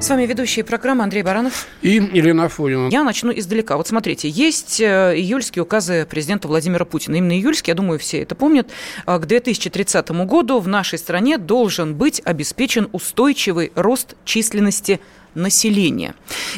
С вами ведущие программы Андрей Баранов. И Елена Афонина. Я начну издалека. Вот смотрите, есть э, июльские указы президента Владимира Путина. Именно июльские, я думаю, все это помнят. А К 2030 году в нашей стране должен быть обеспечен устойчивый рост численности населения.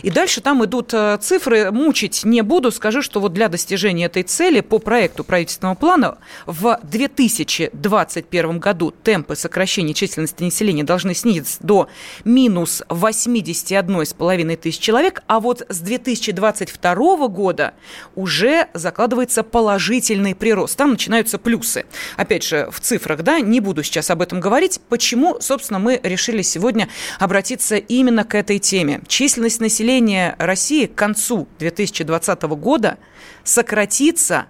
И дальше там идут э, цифры, мучить не буду, скажу, что вот для достижения этой цели по проекту правительственного плана в 2021 году темпы сокращения численности населения должны снизиться до минус 81,5 тысяч человек, а вот с 2022 года уже закладывается положительный прирост. Там начинаются плюсы. Опять же, в цифрах, да, не буду сейчас об этом говорить. Почему, собственно, мы решили сегодня обратиться именно к этой теме. Численность населения России к концу 2020 года сократится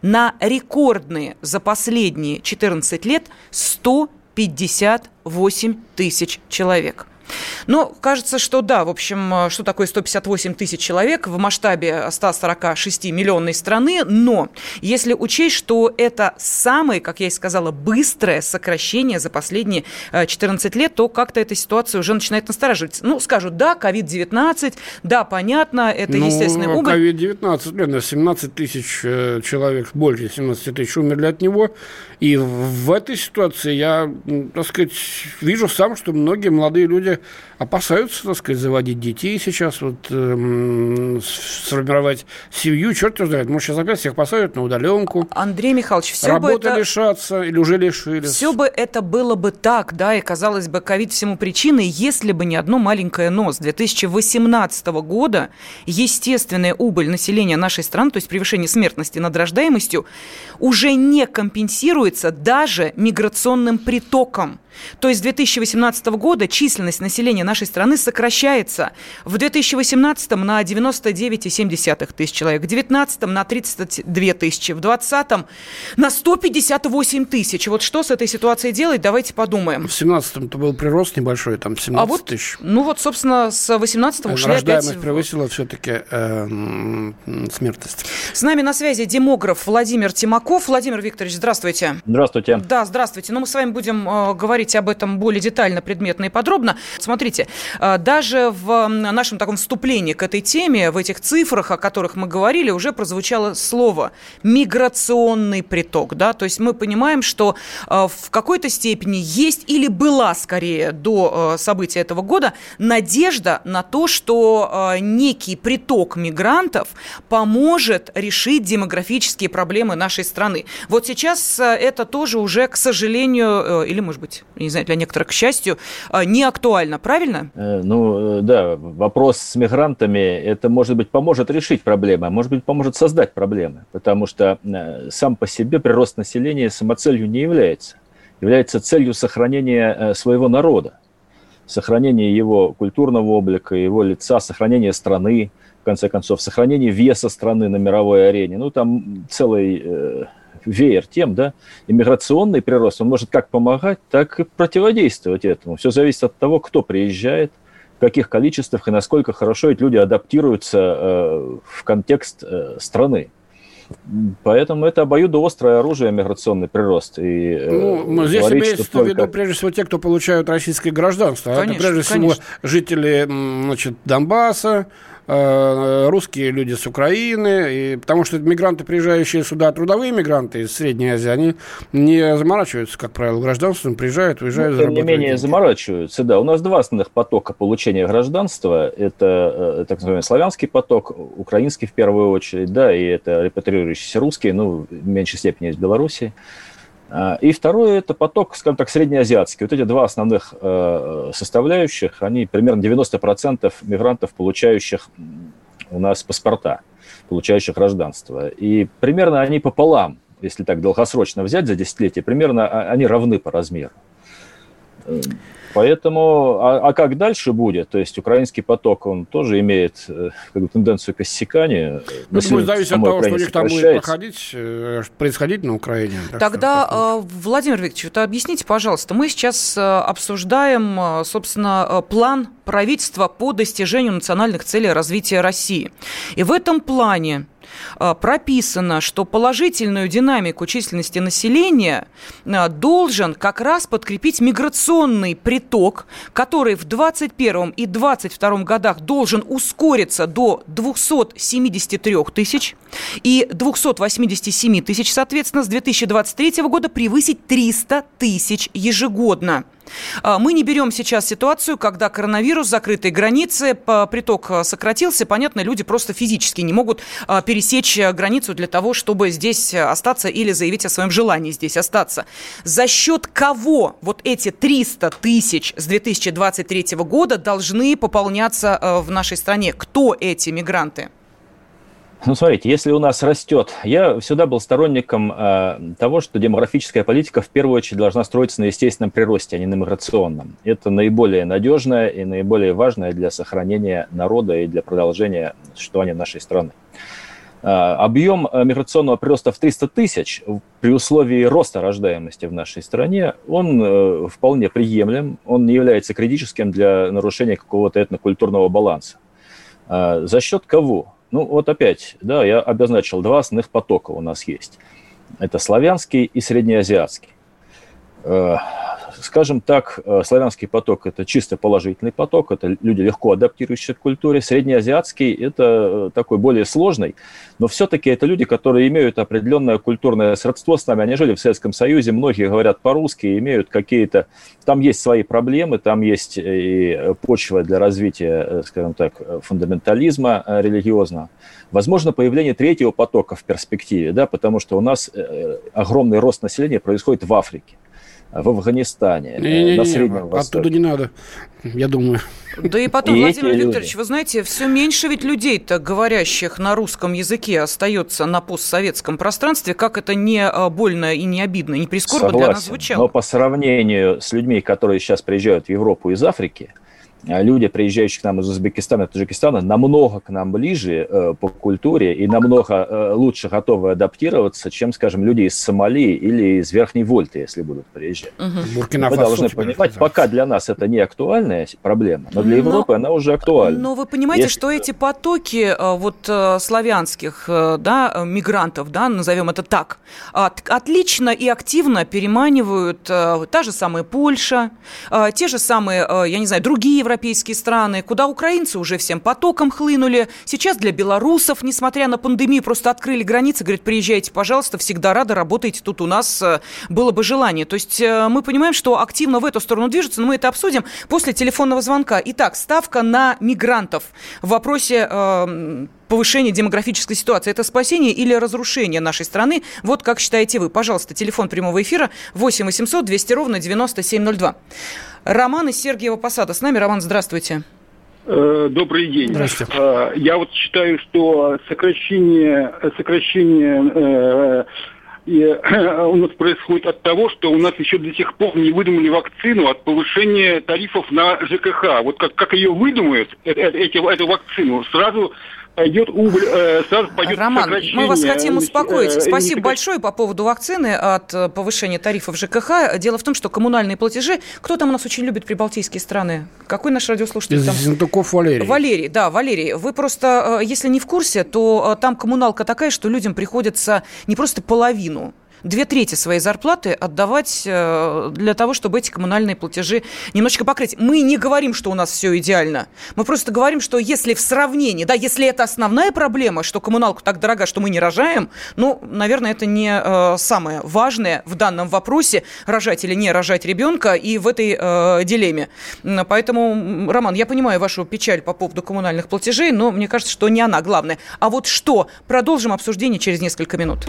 на рекордные за последние 14 лет 158 тысяч человек. Но кажется, что да, в общем, э, что такое 158 тысяч человек в масштабе 146 миллионной страны, но если учесть, что это самое, как я и сказала, быстрое сокращение за последние 14 э, лет, то как-то эта ситуация уже начинает настораживать. Ну, скажут, да, COVID-19, да, понятно, это ну, естественная убыль. COVID-19, Лена, 17 тысяч э, человек, больше 17 тысяч умерли от него, и в этой ситуации я, так сказать, вижу сам, что многие молодые люди опасаются, так сказать, заводить детей сейчас, вот эм, сформировать семью. Черт его знает, может, сейчас опять всех посадят на удаленку. Андрей Михайлович, все Работы бы это... лишаться или уже лишились. Все бы это было бы так, да, и казалось бы, ковид всему причиной, если бы не одно маленькое но. С 2018 года естественная убыль населения нашей страны, то есть превышение смертности над рождаемостью, уже не компенсируется даже миграционным притоком. То есть с 2018 года численность населения нашей страны сокращается. В 2018 на 99,7 тысяч человек, в 2019 на 32 тысячи, в 2020 на 158 тысяч. Вот что с этой ситуацией делать, давайте подумаем. В 2017 был прирост небольшой, там 17 а вот, тысяч. Ну вот, собственно, с 18 ушли Рождаемость опять... превысила все-таки э, смертность. С нами на связи демограф Владимир Тимаков. Владимир Викторович, здравствуйте. Здравствуйте. Да, здравствуйте. Ну, мы с вами будем э, говорить об этом более детально, предметно и подробно. Смотрите, э, даже в нашем таком вступлении к этой теме, в этих цифрах, о которых мы говорили, уже прозвучало слово «миграционный приток». Да? То есть мы понимаем, что э, в какой-то степени есть или была, скорее, до э, события этого года надежда на то, что некий приток мигрантов поможет решить демографические проблемы нашей страны. Вот сейчас это тоже уже, к сожалению, или, может быть, не знаю, для некоторых, к счастью, не актуально, правильно? Ну, да, вопрос с мигрантами, это, может быть, поможет решить проблемы, а может быть, поможет создать проблемы, потому что э, сам по себе прирост населения самоцелью не является. Является целью сохранения э, своего народа, сохранения его культурного облика, его лица, сохранения страны, в конце концов, сохранения веса страны на мировой арене. Ну, там целый э, веер тем, да, иммиграционный прирост, он может как помогать, так и противодействовать этому. Все зависит от того, кто приезжает, в каких количествах и насколько хорошо эти люди адаптируются э, в контекст э, страны. Поэтому это обоюдоострое оружие, миграционный прирост. И, э, ну, здесь говорить, имеется в только... виду прежде всего те, кто получают российское гражданство. Конечно, это прежде конечно. всего жители значит, Донбасса, русские люди с Украины, и, потому что мигранты, приезжающие сюда, трудовые мигранты из Средней Азии, они не заморачиваются, как правило, гражданством, приезжают, уезжают. Ну, тем не менее, деньги. заморачиваются, да. У нас два основных потока получения гражданства. Это э, так называемый славянский поток, украинский в первую очередь, да, и это репатрирующиеся русские, ну, в меньшей степени из Беларуси. А, и второе – это поток, скажем так, среднеазиатский. Вот эти два основных э, составляющих, они примерно 90% мигрантов, получающих у нас паспорта, получающих гражданство. И примерно они пополам, если так долгосрочно взять за десятилетие, примерно они равны по размеру. Поэтому, а, а как дальше будет? То есть украинский поток, он тоже имеет э, как бы, тенденцию к иссяканию. Ну, это будет зависеть от того, что у них там будет проходить, э, происходить на Украине. Тогда, что, э, Владимир Викторович, вот объясните, пожалуйста, мы сейчас обсуждаем, собственно, план правительства по достижению национальных целей развития России. И в этом плане прописано, что положительную динамику численности населения а, должен как раз подкрепить миграционный приток, который в 2021 и 2022 годах должен ускориться до 273 тысяч и 287 тысяч, соответственно, с 2023 года превысить 300 тысяч ежегодно. А, мы не берем сейчас ситуацию, когда коронавирус, закрытые границы, приток а, сократился. Понятно, люди просто физически не могут а, пересечь границу для того, чтобы здесь остаться или заявить о своем желании здесь остаться. За счет кого вот эти 300 тысяч с 2023 года должны пополняться в нашей стране? Кто эти мигранты? Ну, смотрите, если у нас растет... Я всегда был сторонником э, того, что демографическая политика в первую очередь должна строиться на естественном приросте, а не на миграционном. Это наиболее надежное и наиболее важное для сохранения народа и для продолжения существования нашей страны. Э, объем э, миграционного прироста в 300 тысяч при условии роста рождаемости в нашей стране, он э, вполне приемлем, он не является критическим для нарушения какого-то этнокультурного баланса. Э, за счет кого? Ну, вот опять, да, я обозначил два основных потока у нас есть. Это славянский и среднеазиатский. Э, скажем так, э, славянский поток – это чисто положительный поток, это люди легко адаптирующиеся к культуре. Среднеазиатский – это э, такой более сложный, но все-таки это люди, которые имеют определенное культурное сродство с нами. Они жили в Советском Союзе, многие говорят по-русски, имеют какие-то… Там есть свои проблемы, там есть и почва для развития, скажем так, фундаментализма религиозного. Возможно, появление третьего потока в перспективе, да, потому что у нас огромный рост населения происходит в Африке в Афганистане, не, не, на Среднем не, Востоке. Оттуда не надо, я думаю. Да и потом, и Владимир Викторович, люди. вы знаете, все меньше ведь людей-то, говорящих на русском языке, остается на постсоветском пространстве. Как это не а, больно и не обидно, не прискорбно Согласен, для нас звучало. Но по сравнению с людьми, которые сейчас приезжают в Европу из Африки, а люди, приезжающие к нам из Узбекистана и Таджикистана, намного к нам ближе э, по культуре и намного э, лучше готовы адаптироваться, чем, скажем, люди из Сомали или из Верхней Вольты, если будут приезжать. Угу. Мы должны понимать, пока для нас это не актуальная проблема, но для Европы но, она уже актуальна. Но вы понимаете, если... что эти потоки э, вот э, славянских э, да, мигрантов, да, назовем это так, от, отлично и активно переманивают э, та же самая Польша, э, те же самые, э, я не знаю, другие европейские страны, куда украинцы уже всем потоком хлынули. Сейчас для белорусов, несмотря на пандемию, просто открыли границы, говорят, приезжайте, пожалуйста, всегда рады, работайте тут у нас, э, было бы желание. То есть э, мы понимаем, что активно в эту сторону движется, но мы это обсудим после телефонного звонка. Итак, ставка на мигрантов в вопросе э, повышения демографической ситуации. Это спасение или разрушение нашей страны? Вот как считаете вы. Пожалуйста, телефон прямого эфира 8 800 200 ровно 9702. Роман из Сергиева Посада. С нами. Роман, здравствуйте. Э, добрый день. Здравствуйте. Э, я вот считаю, что сокращение, сокращение э, у нас происходит от того, что у нас еще до сих пор не выдумали вакцину от повышения тарифов на ЖКХ. Вот как, как ее выдумают, эти, эту вакцину, сразу пойдет убыль, э, сразу пойдет Роман, мы вас хотим успокоить. Э, Спасибо большое по поводу вакцины от э, повышения тарифов ЖКХ. Дело в том, что коммунальные платежи... Кто там у нас очень любит прибалтийские страны? Какой наш радиослушатель там? Зинтуков Валерий. Валерий, да, Валерий. Вы просто, если не в курсе, то там коммуналка такая, что людям приходится не просто половину две трети своей зарплаты отдавать э, для того, чтобы эти коммунальные платежи немножечко покрыть. Мы не говорим, что у нас все идеально. Мы просто говорим, что если в сравнении, да, если это основная проблема, что коммуналка так дорога, что мы не рожаем, ну, наверное, это не э, самое важное в данном вопросе, рожать или не рожать ребенка и в этой э, дилемме. Поэтому, Роман, я понимаю вашу печаль по поводу коммунальных платежей, но мне кажется, что не она главная. А вот что? Продолжим обсуждение через несколько минут.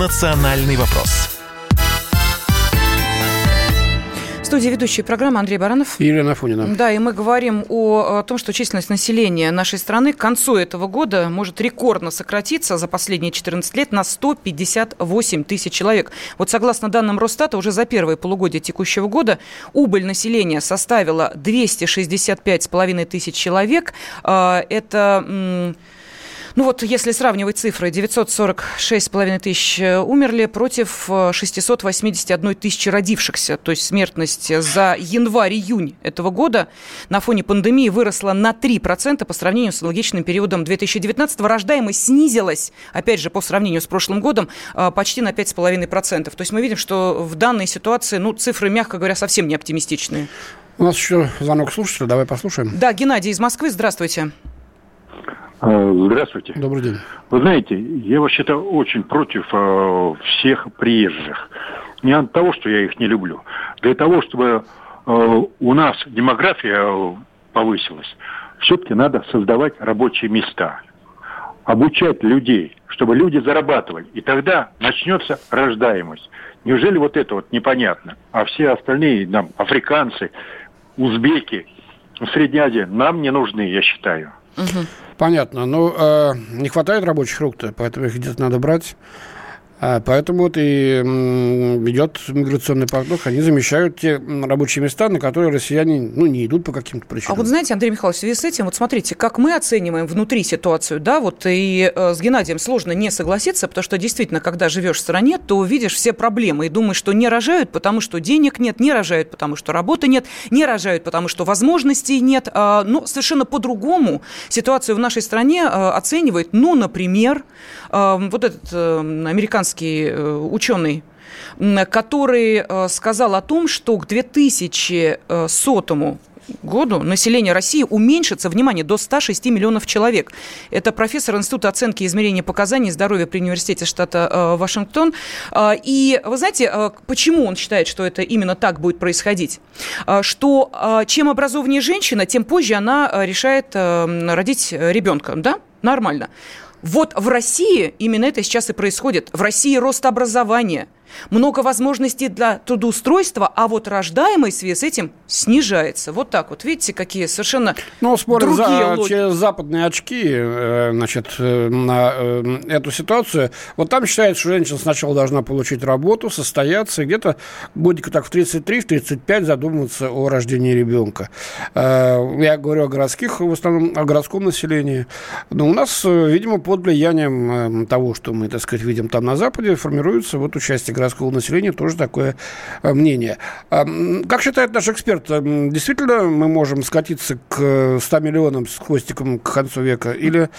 «Национальный вопрос» студии ведущая программы Андрей Баранов. И Елена Афонина. Да, и мы говорим о, о том, что численность населения нашей страны к концу этого года может рекордно сократиться за последние 14 лет на 158 тысяч человек. Вот согласно данным Росстата, уже за первое полугодие текущего года убыль населения составила 265,5 тысяч человек. А, это ну вот если сравнивать цифры, 946,5 тысяч э, умерли против 681 э, тысячи родившихся. То есть смертность за январь-июнь этого года на фоне пандемии выросла на 3% по сравнению с аналогичным периодом 2019. Рождаемость снизилась, опять же, по сравнению с прошлым годом, э, почти на 5,5%. То есть мы видим, что в данной ситуации ну, цифры, мягко говоря, совсем не оптимистичные. У нас еще звонок слушателя, давай послушаем. Да, Геннадий из Москвы, здравствуйте. А, здравствуйте. Добрый день. Вы знаете, я вообще-то очень против э, всех приезжих. Не от того, что я их не люблю. Для того, чтобы э, у нас демография повысилась, все-таки надо создавать рабочие места. Обучать людей, чтобы люди зарабатывали. И тогда начнется рождаемость. Неужели вот это вот непонятно? А все остальные, нам, африканцы, узбеки, Средняя Азия, нам не нужны, я считаю. Угу. Понятно. Ну, э, не хватает рабочих рук-то, поэтому их где-то надо брать. А, поэтому вот и идет миграционный поток, они замещают те рабочие места, на которые россияне ну, не идут по каким-то причинам. А вот знаете, Андрей Михайлович, в связи с этим, вот смотрите, как мы оцениваем внутри ситуацию, да, вот и э, с Геннадием сложно не согласиться, потому что действительно, когда живешь в стране, то видишь все проблемы и думаешь, что не рожают, потому что денег нет, не рожают, потому что работы нет, не рожают, потому что возможностей нет. А, но совершенно по-другому ситуацию в нашей стране а, оценивает, ну, например, а, вот этот американский американский э, ученый, который э, сказал о том, что к 2100 году население России уменьшится, внимание, до 106 миллионов человек. Это профессор Института оценки и измерения показаний здоровья при университете штата э, Вашингтон. Э, и вы знаете, почему он считает, что это именно так будет происходить? Э, что э, чем образованнее женщина, тем позже она решает родить ребенка, да? Нормально. Вот в России именно это сейчас и происходит. В России рост образования – много возможностей для трудоустройства, а вот рождаемость в связи с этим снижается. Вот так вот. Видите, какие совершенно ну, другие за, логики. через западные очки э, значит, э, на э, эту ситуацию. Вот там считается, что женщина сначала должна получить работу, состояться, и где-то годика так в 33-35 задумываться о рождении ребенка. Я говорю о городских, в основном о городском населении. Но у нас, видимо, под влиянием того, что мы, так сказать, видим там на Западе, формируется вот участие городского населения тоже такое э, мнение. А, как считает наш эксперт, э, действительно мы можем скатиться к 100 миллионам с хвостиком к концу века? Или,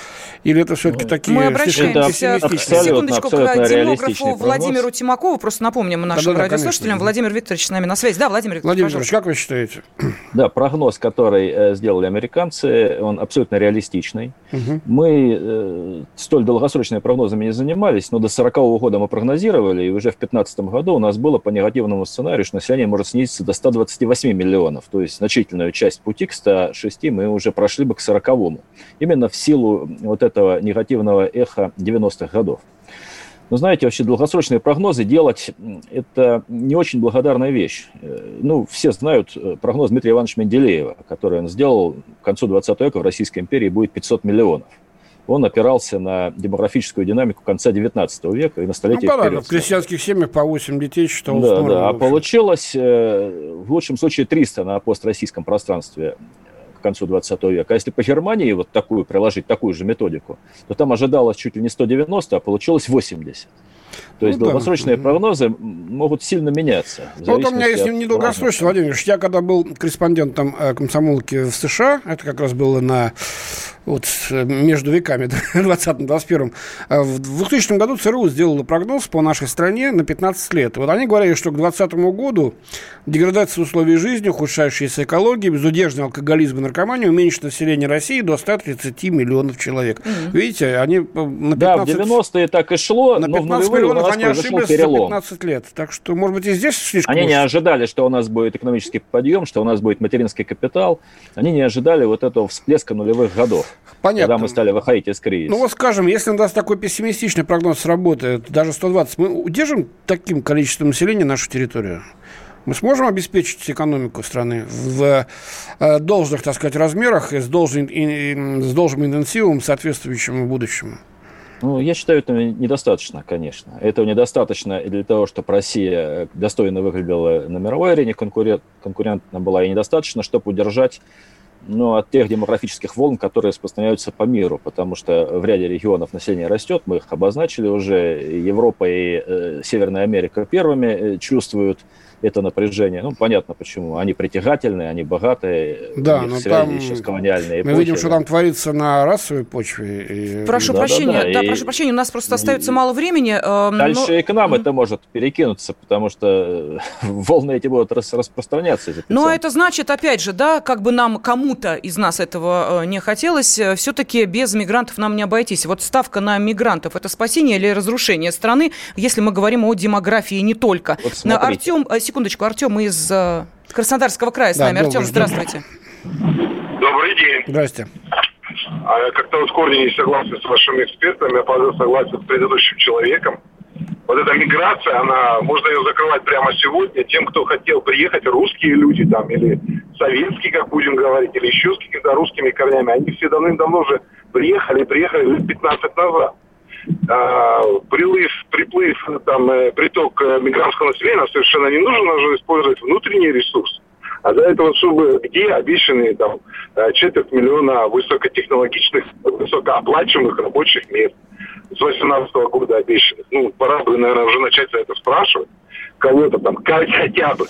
или это все-таки ну, такие Мы обращаемся, секундочку, к демографу Владимиру Тимакову, просто напомним нашим да, да, радиослушателям. Конечно. Владимир Викторович с нами на связи. Да, Владимир Викторович, Владимир Викторович, как вы считаете? Да, прогноз, который э, сделали американцы, он абсолютно реалистичный. Угу. Мы столь долгосрочными прогнозами не занимались, но до 40 -го года мы прогнозировали, и уже в 2015 году у нас было по негативному сценарию, что население может снизиться до 128 миллионов, то есть значительную часть пути к 106 мы уже прошли бы к 40-му. Именно в силу вот этого негативного эха 90-х годов. Но знаете, вообще долгосрочные прогнозы делать – это не очень благодарная вещь. Э, ну, все знают э, прогноз Дмитрия Ивановича Менделеева, который он сделал к концу 20 века в Российской империи будет 500 миллионов он опирался на демографическую динамику конца 19 века и на столетие ну, вперед. В крестьянских семьях по 8 детей считал Да, нормой, да. А получилось э, в лучшем случае 300 на построссийском пространстве к концу 20 века. А если по Германии вот такую приложить, такую же методику, то там ожидалось чуть ли не 190, а получилось 80. То есть ну, долгосрочные да. прогнозы могут сильно меняться. Ну, вот у меня есть недолгосрочный, Владимир Я когда был корреспондентом э, комсомолки в США, это как раз было на вот между веками, 20-21, э, в 2000 году ЦРУ сделала прогноз по нашей стране на 15 лет. Вот они говорили, что к 2020 году деградация условий жизни, ухудшающаяся экология, безудержный алкоголизм и наркомания уменьшит население России до 130 миллионов человек. Mm-hmm. Видите, они э, на 15... Да, в 90-е так и шло, на 15 но в миллионов они ошиблись перелом. за 15 лет. Так что, может быть, и здесь слишком... Они не ожидали, что у нас будет экономический подъем, что у нас будет материнский капитал. Они не ожидали вот этого всплеска нулевых годов. Понятно. Когда мы стали выходить из кризиса. Ну вот скажем, если у нас такой пессимистичный прогноз сработает, даже 120, мы удержим таким количеством населения нашу территорию? Мы сможем обеспечить экономику страны в э, должных, так сказать, размерах и с должным, и, с должным интенсивом, соответствующим будущему? Ну, я считаю, это недостаточно, конечно. Этого недостаточно для того, чтобы Россия достойно выглядела на мировой арене, конкурент, конкурентна была, и недостаточно, чтобы удержать ну, от тех демографических волн, которые распространяются по миру, потому что в ряде регионов население растет, мы их обозначили уже, Европа и э, Северная Америка первыми э, чувствуют это напряжение. Ну, понятно почему. Они притягательные, они богатые, да, но там еще с колониальной Мы видим, что там творится на расовой почве. И... Прошу да, прощения, да, да, да и... прошу прощения, у нас просто остается и... мало времени. Э, Дальше но... и к нам это может перекинуться, потому что волны эти будут рас распространяться. Эти но это значит, опять же, да, как бы нам кому-то из нас этого э, не хотелось, э, все-таки без мигрантов нам не обойтись. Вот ставка на мигрантов – это спасение или разрушение страны, если мы говорим о демографии не только. Вот Артем, секундочку, Артем из э, Краснодарского края с да, нами. Артем, здравствуйте. Добрый день. Здрасте. А я как-то вот в корне не согласен с вашими экспертами, я согласен с предыдущим человеком. Вот эта миграция, она, можно ее закрывать прямо сегодня. Тем, кто хотел приехать, русские люди там, или советские, как будем говорить, или еще с какими-то русскими корнями, они все давным-давно уже приехали, приехали лет 15 назад а, прилыв, приплыв, там, э, приток э, мигрантского населения совершенно не нужен, нужно использовать внутренний ресурс. А для этого, чтобы где обещанные там э, четверть миллиона высокотехнологичных, высокооплачиваемых рабочих мест с 2018 года обещанных. Ну, пора бы, наверное, уже начать за это спрашивать кого-то там, хотя бы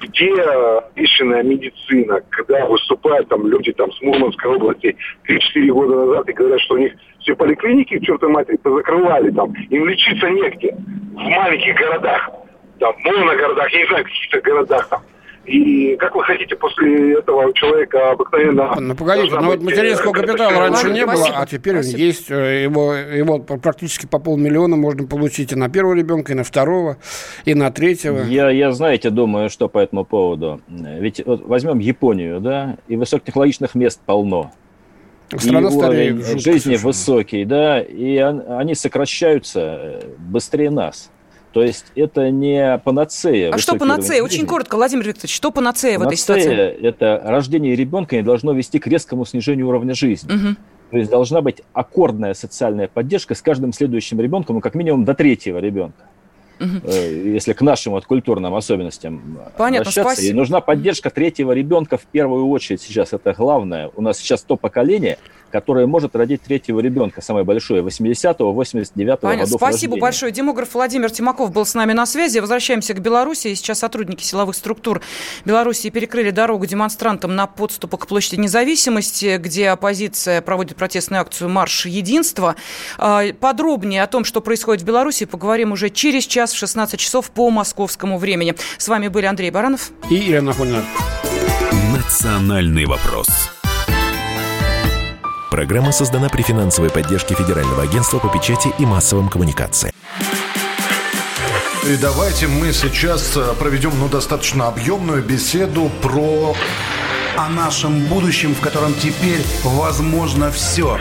где обещанная медицина, когда выступают там люди там с Мурманской области 3-4 года назад и говорят, что у них все поликлиники, к чертовой матери, закрывали там, им лечиться негде. В маленьких городах, там, моногородах, я не знаю, каких-то городах там. И как вы хотите после этого человека обыкновенно... Ну, погодите, ну вот материнского капитала раньше не было, а теперь он есть. Э, его, его практически по полмиллиона можно получить и на первого ребенка, и на второго, и на третьего. Я, я знаете, думаю, что по этому поводу. Ведь вот возьмем Японию, да, и высокотехнологичных мест полно. Страна и уровень жизни совершенно. высокий, да, и они сокращаются э, быстрее нас. То есть это не панацея. А что панацея? Очень коротко, Владимир Викторович, что панацея, панацея в этой ситуации? это рождение ребенка не должно вести к резкому снижению уровня жизни. Угу. То есть должна быть аккордная социальная поддержка с каждым следующим ребенком, ну, как минимум до третьего ребенка. Угу. Если к нашим вот культурным особенностям Понятно, спасибо. И нужна поддержка третьего ребенка в первую очередь сейчас. Это главное. У нас сейчас то поколение, которое может родить третьего ребенка, самое большое, 80-го, 89-го Понятно. годов Спасибо рождения. большое. Демограф Владимир Тимаков был с нами на связи. Возвращаемся к Беларуси. Сейчас сотрудники силовых структур Беларуси перекрыли дорогу демонстрантам на подступы к площади независимости, где оппозиция проводит протестную акцию «Марш единства». А, подробнее о том, что происходит в Беларуси, поговорим уже через час в 16 часов по московскому времени. С вами были Андрей Баранов и Ирина Хульна. Национальный вопрос. Программа создана при финансовой поддержке Федерального агентства по печати и массовым коммуникациям. И давайте мы сейчас э, проведем ну, достаточно объемную беседу про... О нашем будущем, в котором теперь возможно все.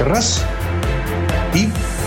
Раз